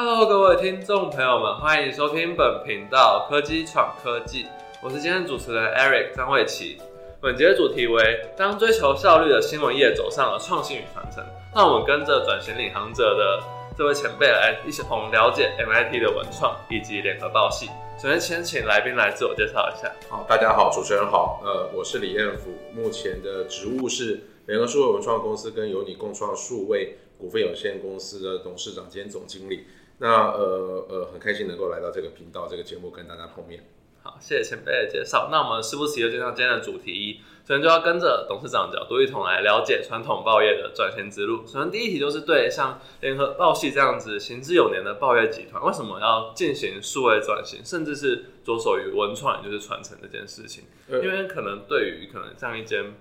Hello，各位听众朋友们，欢迎收听本频道《科技闯科技》，我是今天主持人 Eric 张卫奇。本节的主题为：当追求效率的新闻业走上了创新与传承，让我们跟着转型领航者的这位前辈来一起同了解 MIT 的文创以及联合报系。首先，先请来宾来自我介绍一下。好，大家好，主持人好。呃，我是李彦福，目前的职务是联合数位文创公司跟由你共创数位股份有限公司的董事长兼总经理。那呃呃，很开心能够来到这个频道、这个节目跟大家碰面。好，谢谢前辈的介绍。那我们是不宜迟，就介绍今天的主题一，首先就要跟着董事长角度一同来了解传统报业的转型之路。首先第一题就是对像联合报系这样子行之有年的报业集团，为什么要进行数位转型，甚至是着手于文创，也就是传承这件事情？因为可能对于可能这样一间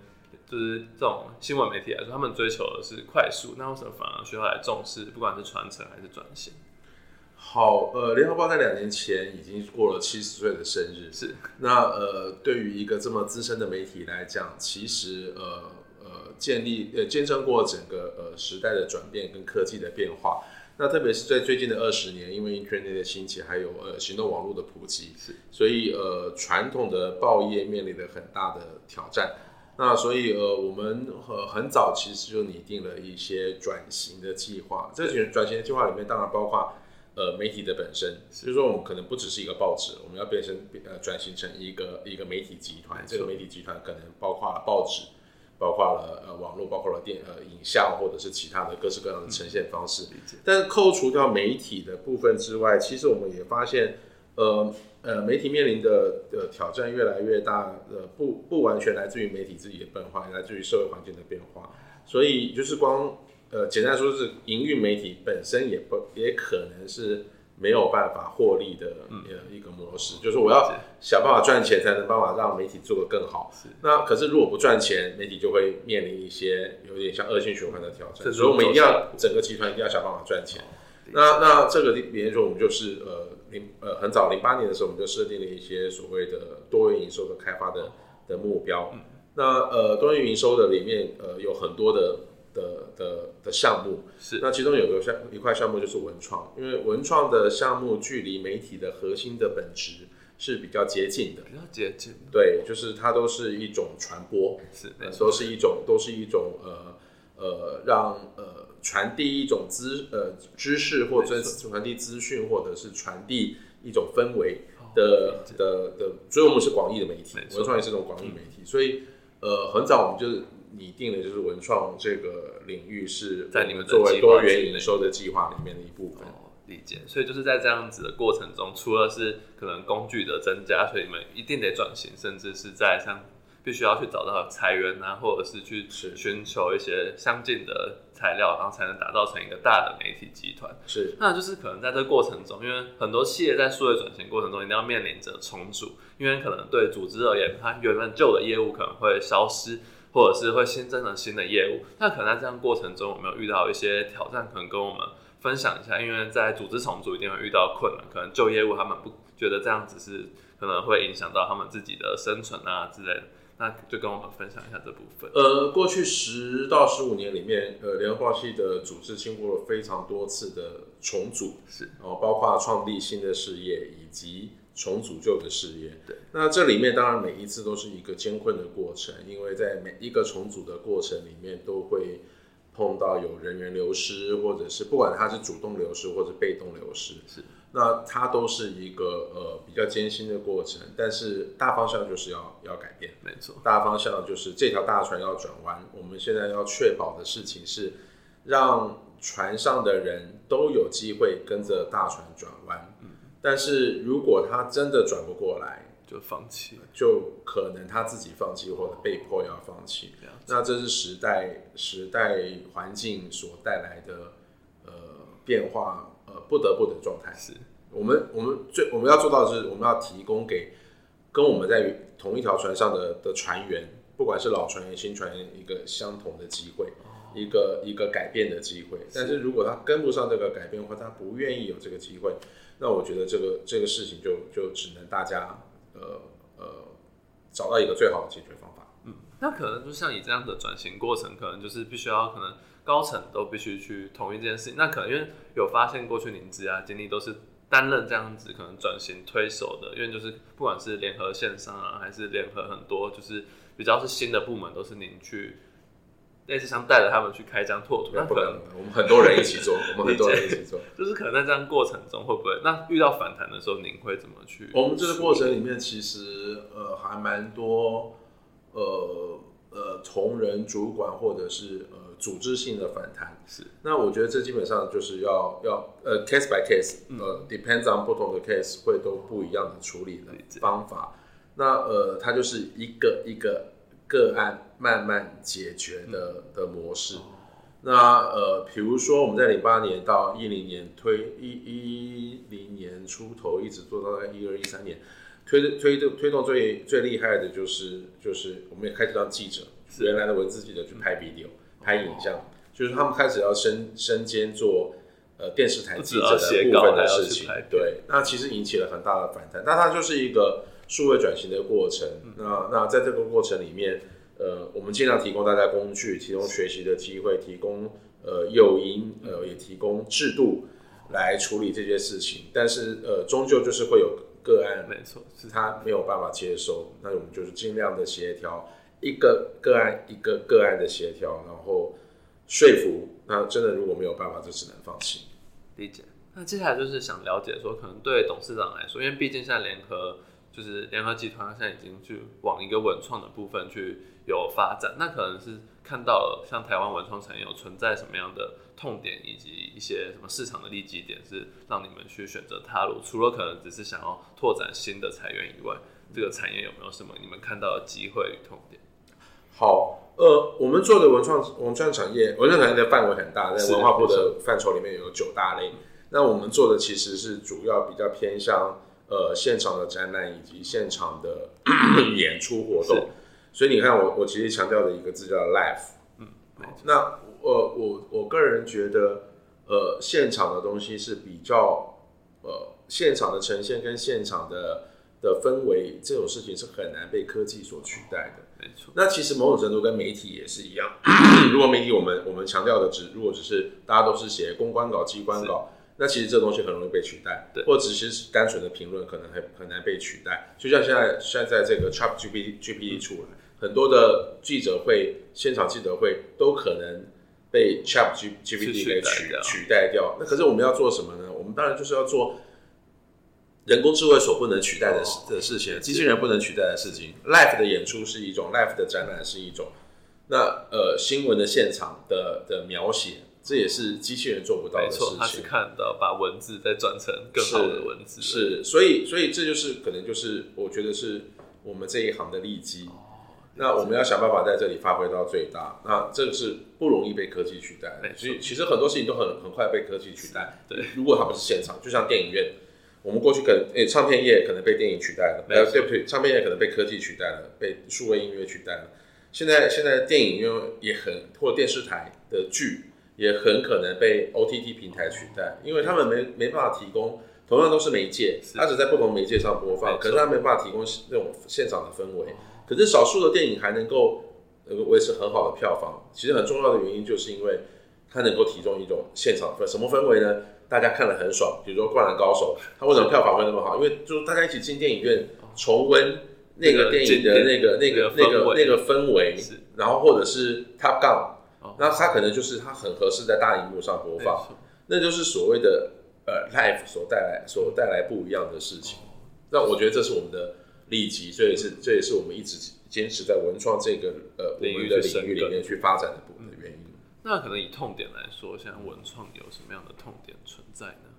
就是这种新闻媒体来说，他们追求的是快速，那为什么反而需要来重视，不管是传承还是转型？好，呃，联合报在两年前已经过了七十岁的生日，是。那呃，对于一个这么资深的媒体来讲，其实呃呃，建立呃见证过整个呃时代的转变跟科技的变化。那特别是在最近的二十年，因为 Internet 的兴起，还有呃行动网络的普及，是。所以呃，传统的报业面临了很大的挑战。那所以呃，我们呃很早其实就拟定了一些转型的计划。这些转型的计划里面，当然包括。呃，媒体的本身，就是说我们可能不只是一个报纸，我们要变成呃转型成一个一个媒体集团。这个媒体集团可能包括了报纸，包括了呃网络，包括了电呃影像或者是其他的各式各样的呈现方式。但是扣除掉媒体的部分之外，其实我们也发现，呃呃，媒体面临的的挑战越来越大。呃，不不完全来自于媒体自己的变化，也来自于社会环境的变化。所以就是光。呃，简单说，是营运媒体本身也不也可能是没有办法获利的呃一个模式，就是我要想办法赚钱，才能办法让媒体做得更好。那可是如果不赚钱，媒体就会面临一些有点像恶性循环的挑战。所以我们一定要整个集团一定要想办法赚钱。那那这个比如说，我们就是呃零呃很早零八年的时候，我们就设定了一些所谓的多元营收的开发的的目标。那呃多元营收的里面呃有很多的。的的的项目。是，那其中有个项一块项目就是文创，因为文创的项目距离媒体的核心的本质是比较接近的，比较接近。对，就是它都是一种传播，是，都是一种都是一种呃呃让呃传递一种知呃知识或者传递资讯或者是传递一种氛围的的的，所以我们是广义的媒体，文创也是一种广义媒体，所以呃很早我们就是。拟定的就是文创这个领域是在你们作为多元营收的计划里面的一部分。理解，所以就是在这样子的过程中，除了是可能工具的增加，所以你们一定得转型，甚至是在像必须要去找到裁员啊，或者是去寻求一些相近的材料，然后才能打造成一个大的媒体集团。是，那就是可能在这个过程中，因为很多企业在数位转型过程中一定要面临着重组，因为可能对组织而言，它原本旧的业务可能会消失。或者是会新增了新的业务，那可能在这样过程中，有没有遇到一些挑战？可能跟我们分享一下。因为在组织重组一定会遇到困难，可能旧业务他们不觉得这样子是可能会影响到他们自己的生存啊之类的，那就跟我们分享一下这部分。呃，过去十到十五年里面，呃，联合报系的组织经过了非常多次的重组，是，然后包括创立新的事业以及。重组旧的事业，对，那这里面当然每一次都是一个艰困的过程，因为在每一个重组的过程里面，都会碰到有人员流失，或者是不管他是主动流失或者被动流失，是，那它都是一个呃比较艰辛的过程，但是大方向就是要要改变，没错，大方向就是这条大船要转弯，我们现在要确保的事情是让船上的人都有机会跟着大船转弯。但是如果他真的转不过来，就放弃，就可能他自己放弃或者被迫要放弃。那这是时代时代环境所带来的呃变化，呃不得不的状态。是我们我们最我们要做到的是，我们要提供给跟我们在同一条船上的的船员，不管是老船员新船员，一个相同的机会，一个一个改变的机会。但是如果他跟不上这个改变，或他不愿意有这个机会。那我觉得这个这个事情就就只能大家呃呃找到一个最好的解决方法。嗯，那可能就像你这样的转型过程，可能就是必须要可能高层都必须去同意这件事情。那可能因为有发现过去您职啊经历都是担任这样子可能转型推手的，因为就是不管是联合线上啊，还是联合很多就是比较是新的部门，都是您去类似像带着他们去开疆拓土。那可能我们很多人一起做，我们很多人一起做，就是可能在这样过程中会不会那遇到反弹的时候，您会怎么去？我们这个过程里面其实呃还蛮多。呃呃，同仁、主管或者是呃组织性的反弹是。那我觉得这基本上就是要要呃 case by case，呃 depends on 不同的 case 会都不一样的处理的方法。那呃，它就是一个一个个案慢慢解决的的模式。那呃，比如说我们在零八年到一零年推一一零年出头，一直做到在一二一三年。推推动推动最最厉害的就是就是我们也开始让记者原来的文字记者去拍 video 拍影像，就是他们开始要身身兼做呃电视台记者的部分的事情。对，那其实引起了很大的反弹。那它就是一个数位转型的过程。那那在这个过程里面，呃，我们尽量提供大家工具，提供学习的机会，提供呃诱因，呃，也提供制度来处理这些事情。但是呃，终究就是会有。个案没错，是他没有办法接收，那我们就是尽量的协调一个个案一个个案的协调，然后说服。那真的如果没有办法，就只能放弃。理解。那接下来就是想了解说，可能对董事长来说，因为毕竟现在联合就是联合集团，现在已经去往一个文创的部分去有发展，那可能是看到了像台湾文创产业有存在什么样的。痛点以及一些什么市场的利基点是让你们去选择踏入，除了可能只是想要拓展新的财源以外，这个产业有没有什么你们看到的机会与痛点？好，呃，我们做的文创文创产业，文创产业的范围很大，在文化部的范畴里面有九大类。那我们做的其实是主要比较偏向呃现场的展览以及现场的 演出活动。所以你看，我我其实强调的一个字叫 life，嗯，那。呃，我我个人觉得，呃，现场的东西是比较，呃，现场的呈现跟现场的的氛围这种事情是很难被科技所取代的。没错。那其实某种程度跟媒体也是一样。如果媒体我们我们强调的只如果只是大家都是写公关稿、机关稿，那其实这东西很容易被取代。对。或者只是单纯的评论，可能很很难被取代。就像现在现在这个 Chat GPT GPT 出来，很多的记者会、现场记者会都可能。被 Chat G GPT 给取取代掉，那可是我们要做什么呢？我们当然就是要做人工智慧所不能取代的事的事情，机器人不能取代的事情。Live 的演出是一种，Live 的展览是一种。那呃，新闻的现场的的描写，这也是机器人做不到的事情。他是看到把文字再转成更好的文字，是，所以所以这就是可能就是我觉得是我们这一行的利基。那我们要想办法在这里发挥到最大，那这个是不容易被科技取代。所以其实很多事情都很很快被科技取代。对，如果它不是现场，就像电影院，我们过去可能诶，唱片业可能被电影取代了，呃，对不对？唱片业可能被科技取代了，被数位音乐取代了。现在现在电影院也很，或电视台的剧也很可能被 OTT 平台取代，因为他们没没办法提供，同样都是媒介，它只在不同媒介上播放，可是它没办法提供那种现场的氛围。可是少数的电影还能够呃维持很好的票房，其实很重要的原因就是因为它能够提供一种现场氛什么氛围呢？大家看了很爽，比如说《灌篮高手》，它为什么票房会那么好？因为就是大家一起进电影院重温那个电影的那个那个那个那个氛围，然后或者是 Top Gun，那它可能就是它很合适在大荧幕上播放，那就是所谓的呃 Live 所带来所带来不一样的事情。那我觉得这是我们的。利基，这也是这也是我们一直坚持在文创这个呃领域的领域里面去发展的部分的原因。那可能以痛点来说，现在文创有什么样的痛点存在呢？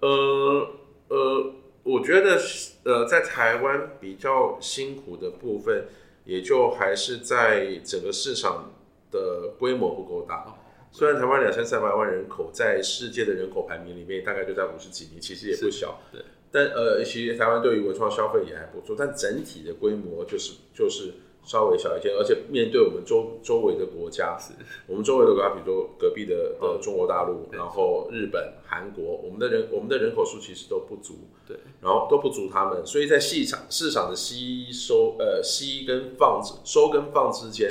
呃呃，我觉得呃在台湾比较辛苦的部分，也就还是在整个市场的规模不够大。虽然台湾两千三百万人口，在世界的人口排名里面大概就在五十几名，其实也不小。对。但呃，其实台湾对于文创消费也还不错，但整体的规模就是就是稍微小一些，而且面对我们周周围的国家，我们周围的国家，比如说隔壁的的中国大陆，然后日本、韩国，我们的人我们的人口数其实都不足，对，然后都不足他们，所以在市场市场的吸收呃吸跟放收跟放之间，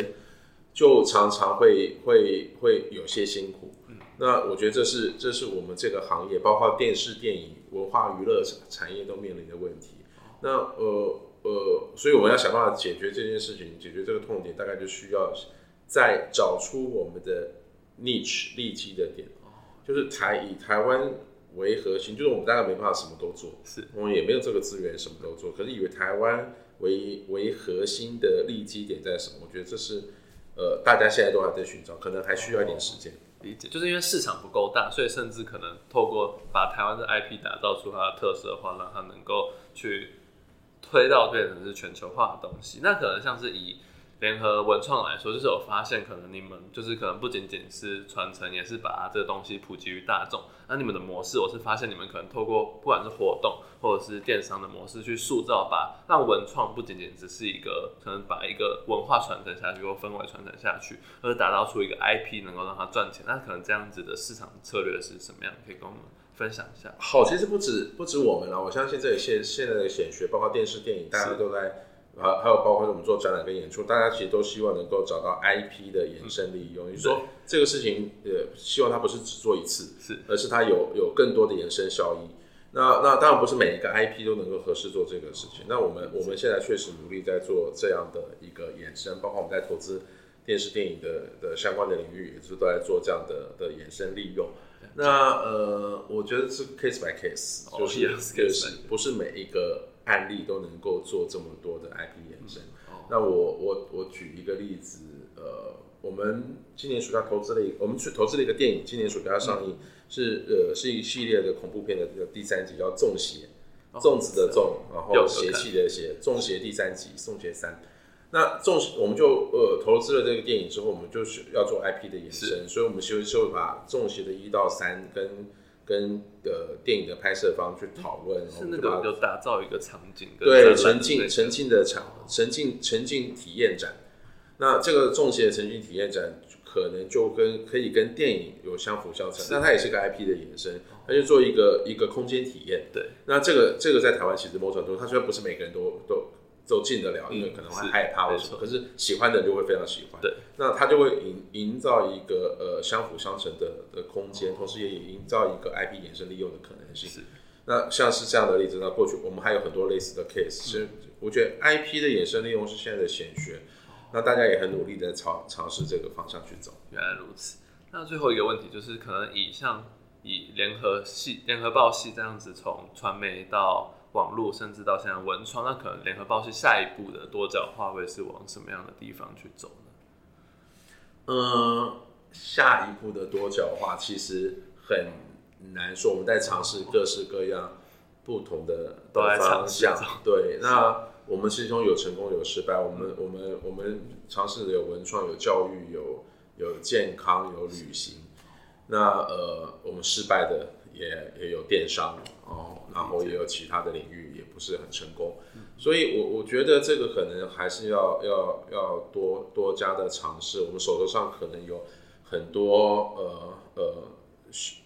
就常常会会会有些辛苦。那我觉得这是这是我们这个行业，包括电视、电影、文化娱乐产业都面临的问题。那呃。呃，所以我们要想办法解决这件事情，解决这个痛点，大概就需要再找出我们的 niche 利基的点，就是台以台湾为核心，就是我们大概没办法什么都做，是我们也没有这个资源什么都做，可是以为台湾为为核心的利基点在什么？我觉得这是呃大家现在都还在寻找，可能还需要一点时间理解，就是因为市场不够大，所以甚至可能透过把台湾的 IP 打造出它的特色的话，让它能够去。推到变成是全球化的东西，那可能像是以联合文创来说，就是有发现，可能你们就是可能不仅仅是传承，也是把这个东西普及于大众。那你们的模式，我是发现你们可能透过不管是活动或者是电商的模式去塑造，把让文创不仅仅只是一个可能把一个文化传承下去或氛围传承下去，而是打造出一个 IP 能够让它赚钱。那可能这样子的市场策略是什么样？可以跟我们。分享一下，好，其实不止不止我们了，我相信这里现现在的显学，包括电视、电影，大家都在，还还有包括我们做展览跟演出，大家其实都希望能够找到 IP 的延伸利用。你说这个事情，呃，希望它不是只做一次，是，而是它有有更多的延伸效益。那那当然不是每一个 IP 都能够合适做这个事情。那我们我们现在确实努力在做这样的一个延伸，包括我们在投资电视、电影的的相关的领域，也是都在做这样的的延伸利用。那呃，我觉得是 case by case，就是就是不是每一个案例都能够做这么多的 IP 延伸。那我我我举一个例子，呃，我们今年暑假投资了一，我们去投资了一个电影，今年暑假上映是呃是一系列的恐怖片的第三集，叫《中邪》，粽子的粽，然后邪气的邪，《中邪》第三集，《中邪三》。那重我们就呃投资了这个电影之后，我们就是要做 IP 的延伸，所以我们就就把重邪的一到三跟跟呃电影的拍摄方去讨论，是那个就打造一个场景，对沉浸沉浸的场沉浸沉浸体验展。那这个重型的沉浸体验展可能就跟可以跟电影有相辅相成，那它也是个 IP 的延伸，它就做一个一个空间体验。对，那这个这个在台湾其实某种程度，它虽然不是每个人都都。都进得了，因为可能会害怕或什么，可是喜欢的人就会非常喜欢。对，那他就会营营造一个呃相辅相成的的空间，同时也营造一个 IP 衍生利用的可能性。是，那像是这样的例子，那过去我们还有很多类似的 case。其实我觉得 IP 的衍生利用是现在的显学，那大家也很努力的朝尝试这个方向去走。原来如此。那最后一个问题就是，可能以像以联合系、联合报系这样子，从传媒到网络甚至到现在文创，那可能联合报是下一步的多角化会是往什么样的地方去走呢？嗯，下一步的多角化其实很难说，我们在尝试各式各样不同的方向。对，那我们其中有成功有失败，我们我们我们尝试的有文创、有教育、有有健康、有旅行。那呃，我们失败的。也也有电商哦，然后也有其他的领域也不是很成功，所以我我觉得这个可能还是要要要多多加的尝试。我们手头上可能有很多呃呃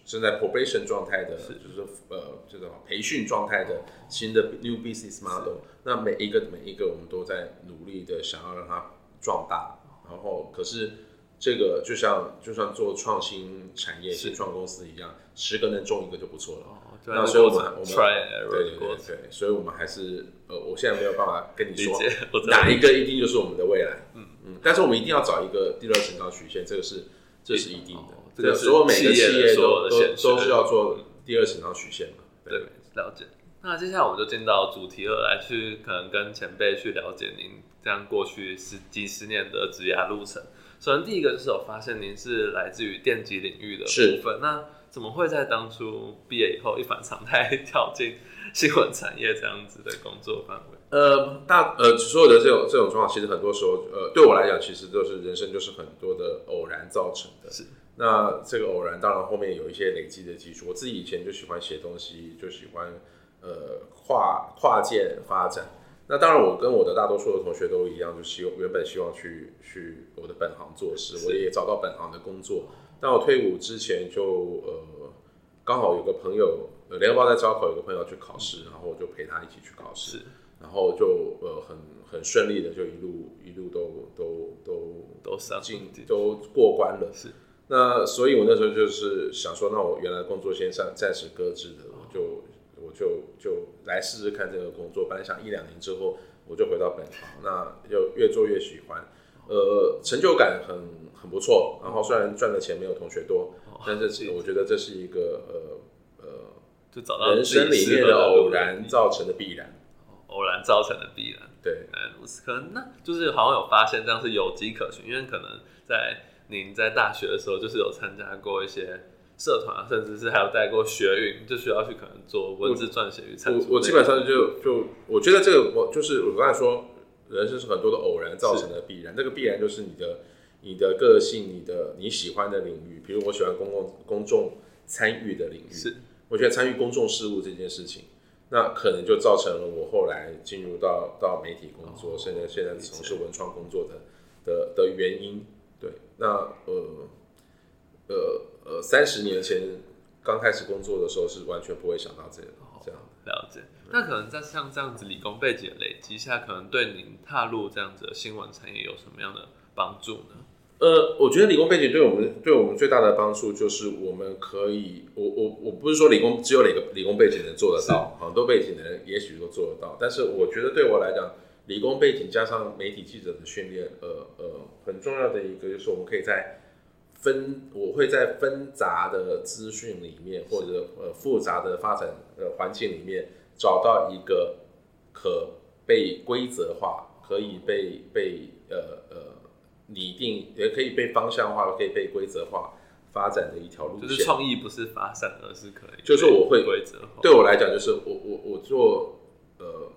正在 probation 状态的，就是呃这种培训状态的新的 new business model。那每一个每一个我们都在努力的想要让它壮大，然后可是。这个就像就像做创新产业、新创公司一样，十个能中一个就不错了。那所以我们我们对对对对，所以我们还是呃，我现在没有办法跟你说哪一个一定就是我们的未来。嗯嗯，但是我们一定要找一个第二成长曲线，这个是这是一定的。这个所有每个企业都都都是要做第二成长曲线嘛。对，了解。那接下来我们就进到主题二，来去可能跟前辈去了解您这样过去十几十年的职涯路程。首先，第一个就是我发现您是来自于电机领域的部分，那怎么会在当初毕业以后一反常态跳进新闻产业这样子的工作范围？呃，大呃，所有的这种这种状况，其实很多时候，呃，对我来讲，其实都是人生就是很多的偶然造成的。是，那这个偶然当然后面有一些累积的基础。我自己以前就喜欢写东西，就喜欢呃跨跨界发展。那当然，我跟我的大多数的同学都一样，就希望原本希望去去我的本行做事，我也找到本行的工作。但我退伍之前就呃，刚好有个朋友，呃，联合报在招考，有个朋友去考试，然后我就陪他一起去考试，然后就呃很很顺利的就一路一路都都都都上进都过关了。是，那所以我那时候就是想说，那我原来工作先暂暂时搁置的，我就。我就就来试试看这个工作，本来想一两年之后我就回到本行，那就越做越喜欢，呃，成就感很很不错。然后虽然赚的钱没有同学多，但是我觉得这是一个呃呃，就找到人生里面的偶然造成的必然，偶然造成的必然。对，可能那就是好像有发现这样是有迹可循，因为可能在您在大学的时候就是有参加过一些。社团，甚至是还有带过学运，就需要去可能做文字撰写与产出。我我基本上就就我觉得这个我就是我刚才说，人生是很多的偶然造成的必然。这个必然就是你的你的个性，你的你喜欢的领域。比如我喜欢公共公众参与的领域，是我觉得参与公众事务这件事情，那可能就造成了我后来进入到到媒体工作，现在现在从事文创工作的的的原因。对，那呃呃。呃，三十年前刚开始工作的时候，是完全不会想到这个这样了解。那可能在像这样子理工背景累积下，可能对您踏入这样子的新闻产业有什么样的帮助呢？呃，我觉得理工背景对我们对我们最大的帮助就是我们可以，我我我不是说理工只有哪个理工背景能做得到，很多背景的人也许都做得到。但是我觉得对我来讲，理工背景加上媒体记者的训练，呃呃，很重要的一个就是我们可以在。分我会在纷杂的资讯里面，或者呃复杂的发展呃环境里面，找到一个可被规则化、可以被被呃呃拟定，也可以被方向化、可以被规则化发展的一条路线。就是创意不是发散，而是可以。就是我会规则化。对我来讲，就是我我我做呃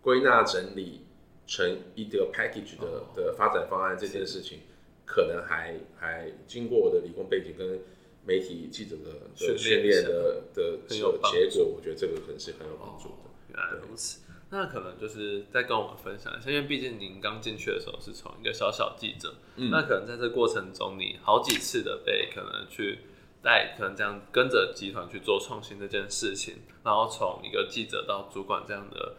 归纳整理成一个 package 的的发展方案这件事情。可能还还经过我的理工背景跟媒体记者的训练的的结果，我觉得这个可能是很有帮助的。原来如此，那可能就是再跟我们分享一下，因为毕竟您刚进去的时候是从一个小小记者，那可能在这过程中，你好几次的被可能去带，可能这样跟着集团去做创新这件事情，然后从一个记者到主管这样的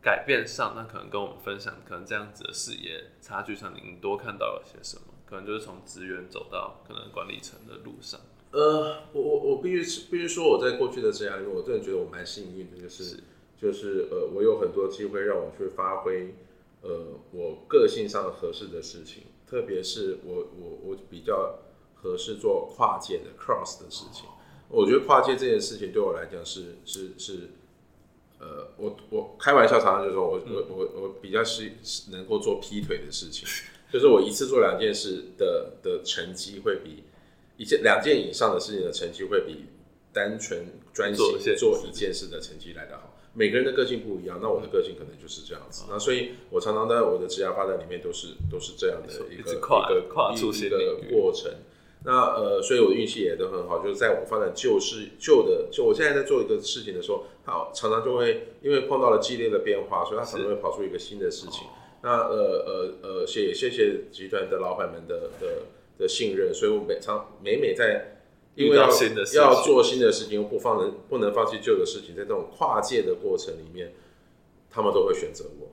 改变上，那可能跟我们分享，可能这样子的视野差距上，您多看到了些什么？可能就是从职员走到可能管理层的路上。呃，我我我必须必须说，我在过去的生涯里面我真的觉得我蛮幸运的，就是就是呃，我有很多机会让我去发挥呃我个性上合适的事情，特别是我我我比较合适做跨界的 cross 的事情。我觉得跨界这件事情对我来讲是是是呃，我我开玩笑常常就说我我我我比较是能够做劈腿的事情。就是我一次做两件事的的成绩会比一件两件以上的事情的成绩会比单纯专心做一件事的成绩来得好。每个人的个性不一样，那我的个性可能就是这样子。那所以我常常在我的职业发展里面都是都是这样的一个一个跨出一个过程。那呃，所以我的运气也都很好，就是在我发展旧事旧的，就我现在在做一个事情的时候，好常常就会因为碰到了激烈的变化，所以它常常会跑出一个新的事情。那呃呃呃，谢谢谢集团的老板们的的的信任，所以我每常每每在因为要要做新的事情，不放能不能放弃旧的事情，在这种跨界的过程里面，他们都会选择我。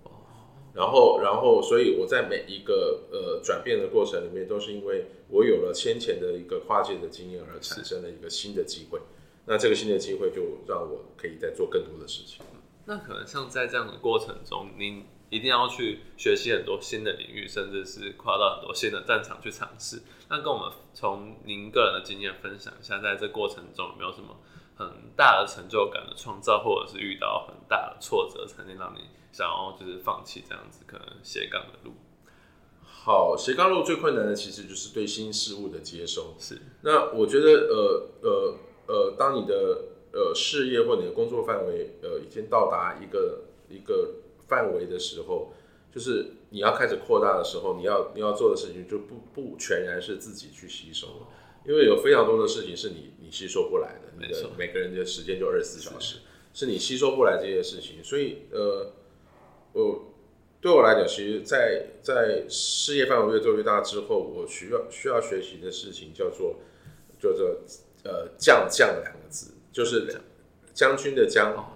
然后然后，所以我在每一个呃转变的过程里面，都是因为我有了先前的一个跨界的经验而产生了一个新的机会。那这个新的机会就让我可以再做更多的事情。那可能像在这样的过程中，您。一定要去学习很多新的领域，甚至是跨到很多新的战场去尝试。那跟我们从您个人的经验分享一下，在这过程中有没有什么很大的成就感的创造，或者是遇到很大的挫折，曾经让你想要就是放弃这样子可能斜杠的路？好，斜杠路最困难的其实就是对新事物的接收。是。那我觉得，呃呃呃，当你的呃事业或你的工作范围呃已经到达一个一个。范围的时候，就是你要开始扩大的时候，你要你要做的事情就不不全然是自己去吸收了，因为有非常多的事情是你你吸收不来的。没错，每个人的时间就二十四小时，是你吸收不来这些事情。所以呃我对我来讲，其实在在事业范围越做越大之后，我需要需要学习的事情叫做叫做呃将将两个字，就是将军的将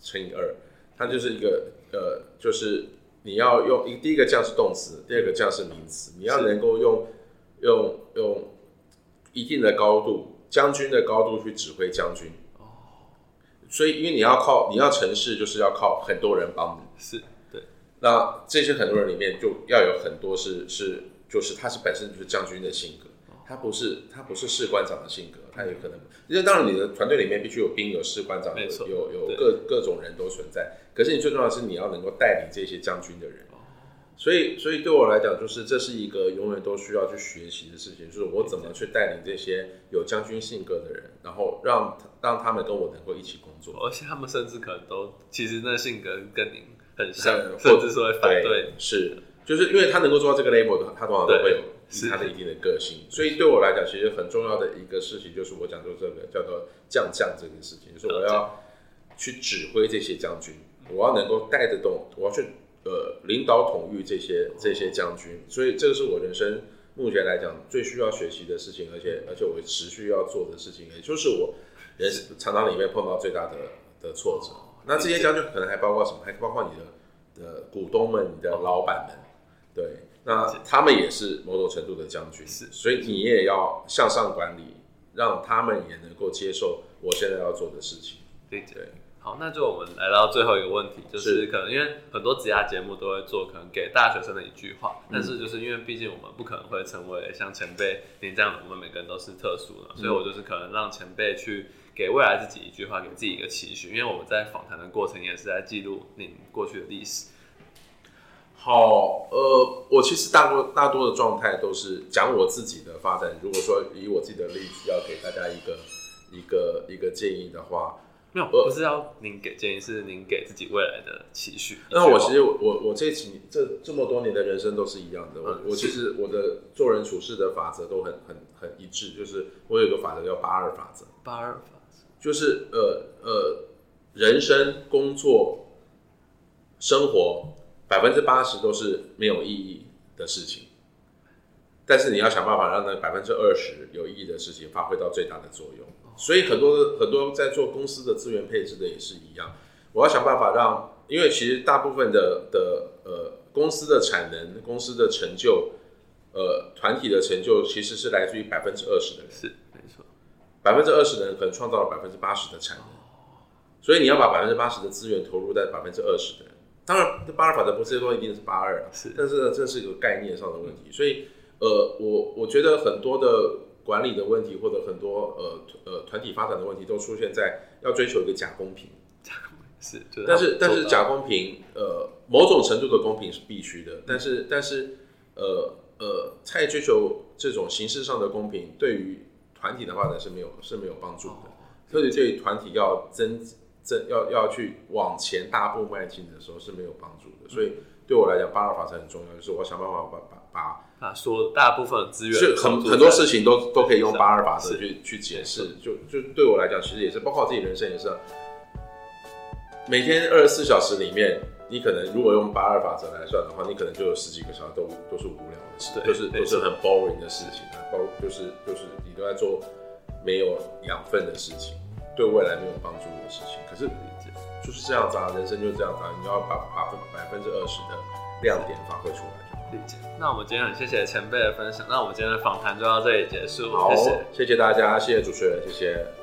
乘以二，它就是一个呃就是你要用一第一个将是动词，第二个将是名词，你要能够用用用一定的高度，将军的高度去指挥将军。哦所以，因为你要靠你要成事，就是要靠很多人帮你。是对。那这些很多人里面，就要有很多是是就是他是本身就是将军的性格，他不是他不是士官长的性格，他有可能。因为当然你的团队里面必须有兵有士官长，有有有各各种人都存在。可是你最重要的是你要能够带领这些将军的人。所以，所以对我来讲，就是这是一个永远都需要去学习的事情，就是我怎么去带领这些有将军性格的人，然后让让他们跟我能够一起工作，而且他们甚至可能都其实那性格跟您很像，甚至是会反对，是，就是因为他能够做到这个 level 的，他通常都会有他的一定的个性。所以对我来讲，其实很重要的一个事情就是我讲做这个叫做将将这件事情，就是我要去指挥这些将军，我要能够带得动，我要去。呃，领导统御这些这些将军，所以这个是我人生目前来讲最需要学习的事情，而且而且我持续要做的事情，也就是我人常常里面碰到最大的的挫折。那这些将军可能还包括什么？还包括你的的股东们、你的老板们，对，那他们也是某种程度的将军，是，所以你也要向上管理，让他们也能够接受我现在要做的事情，对对。好，那就我们来到最后一个问题，就是可能因为很多职涯节目都会做，可能给大学生的一句话，但是就是因为毕竟我们不可能会成为像前辈您这样的，我们每个人都是特殊的，所以我就是可能让前辈去给未来自己一句话，给自己一个期许，因为我们在访谈的过程也是在记录您过去的历史。好，呃，我其实大多大多的状态都是讲我自己的发展。如果说以我自己的例子要给大家一个一个一个建议的话。没有，不是要您给建议，是您给自己未来的期许。那我其实我我这几这这么多年的人生都是一样的。我我其实我的做人处事的法则都很很很一致，就是我有个法则叫八二法则。八二法则就是呃呃，人生、工作、生活百分之八十都是没有意义的事情，但是你要想办法让那百分之二十有意义的事情发挥到最大的作用。所以很多很多在做公司的资源配置的也是一样，我要想办法让，因为其实大部分的的呃公司的产能、公司的成就、呃团体的成就，其实是来自于百分之二十的人，是没错，百分之二十的人可能创造了百分之八十的产能，所以你要把百分之八十的资源投入在百分之二十的人，当然这八二法则不是说一定是八二啊，是，但是呢这是一个概念上的问题，所以呃我我觉得很多的。管理的问题或者很多呃呃团体发展的问题都出现在要追求一个假公平，假公平是，但是但是假公平呃某种程度的公平是必须的，但是但是呃呃太追求这种形式上的公平，对于团体的发展是没有是没有帮助的，特别对于团体要增增要要去往前大步迈进的时候是没有帮助的，所以对我来讲八二法则很重要，就是我想办法把把把。啊，说大部分资源是很很多事情都都可以用八二法则去去解释，就就对我来讲，其实也是包括自己人生也是，每天二十四小时里面，你可能如果用八二法则来算的话，你可能就有十几个小时都都是无聊的事，就是都是很 boring 的事情啊，包就是就是你都在做没有养分的事情，对未来没有帮助的事情。可是就是这样子啊，人生就是这样子啊，你要把把分百分之二十的亮点发挥出来。理解。那我们今天很谢谢前辈的分享，那我们今天的访谈就到这里结束。好，谢谢大家，谢谢主持人，谢谢。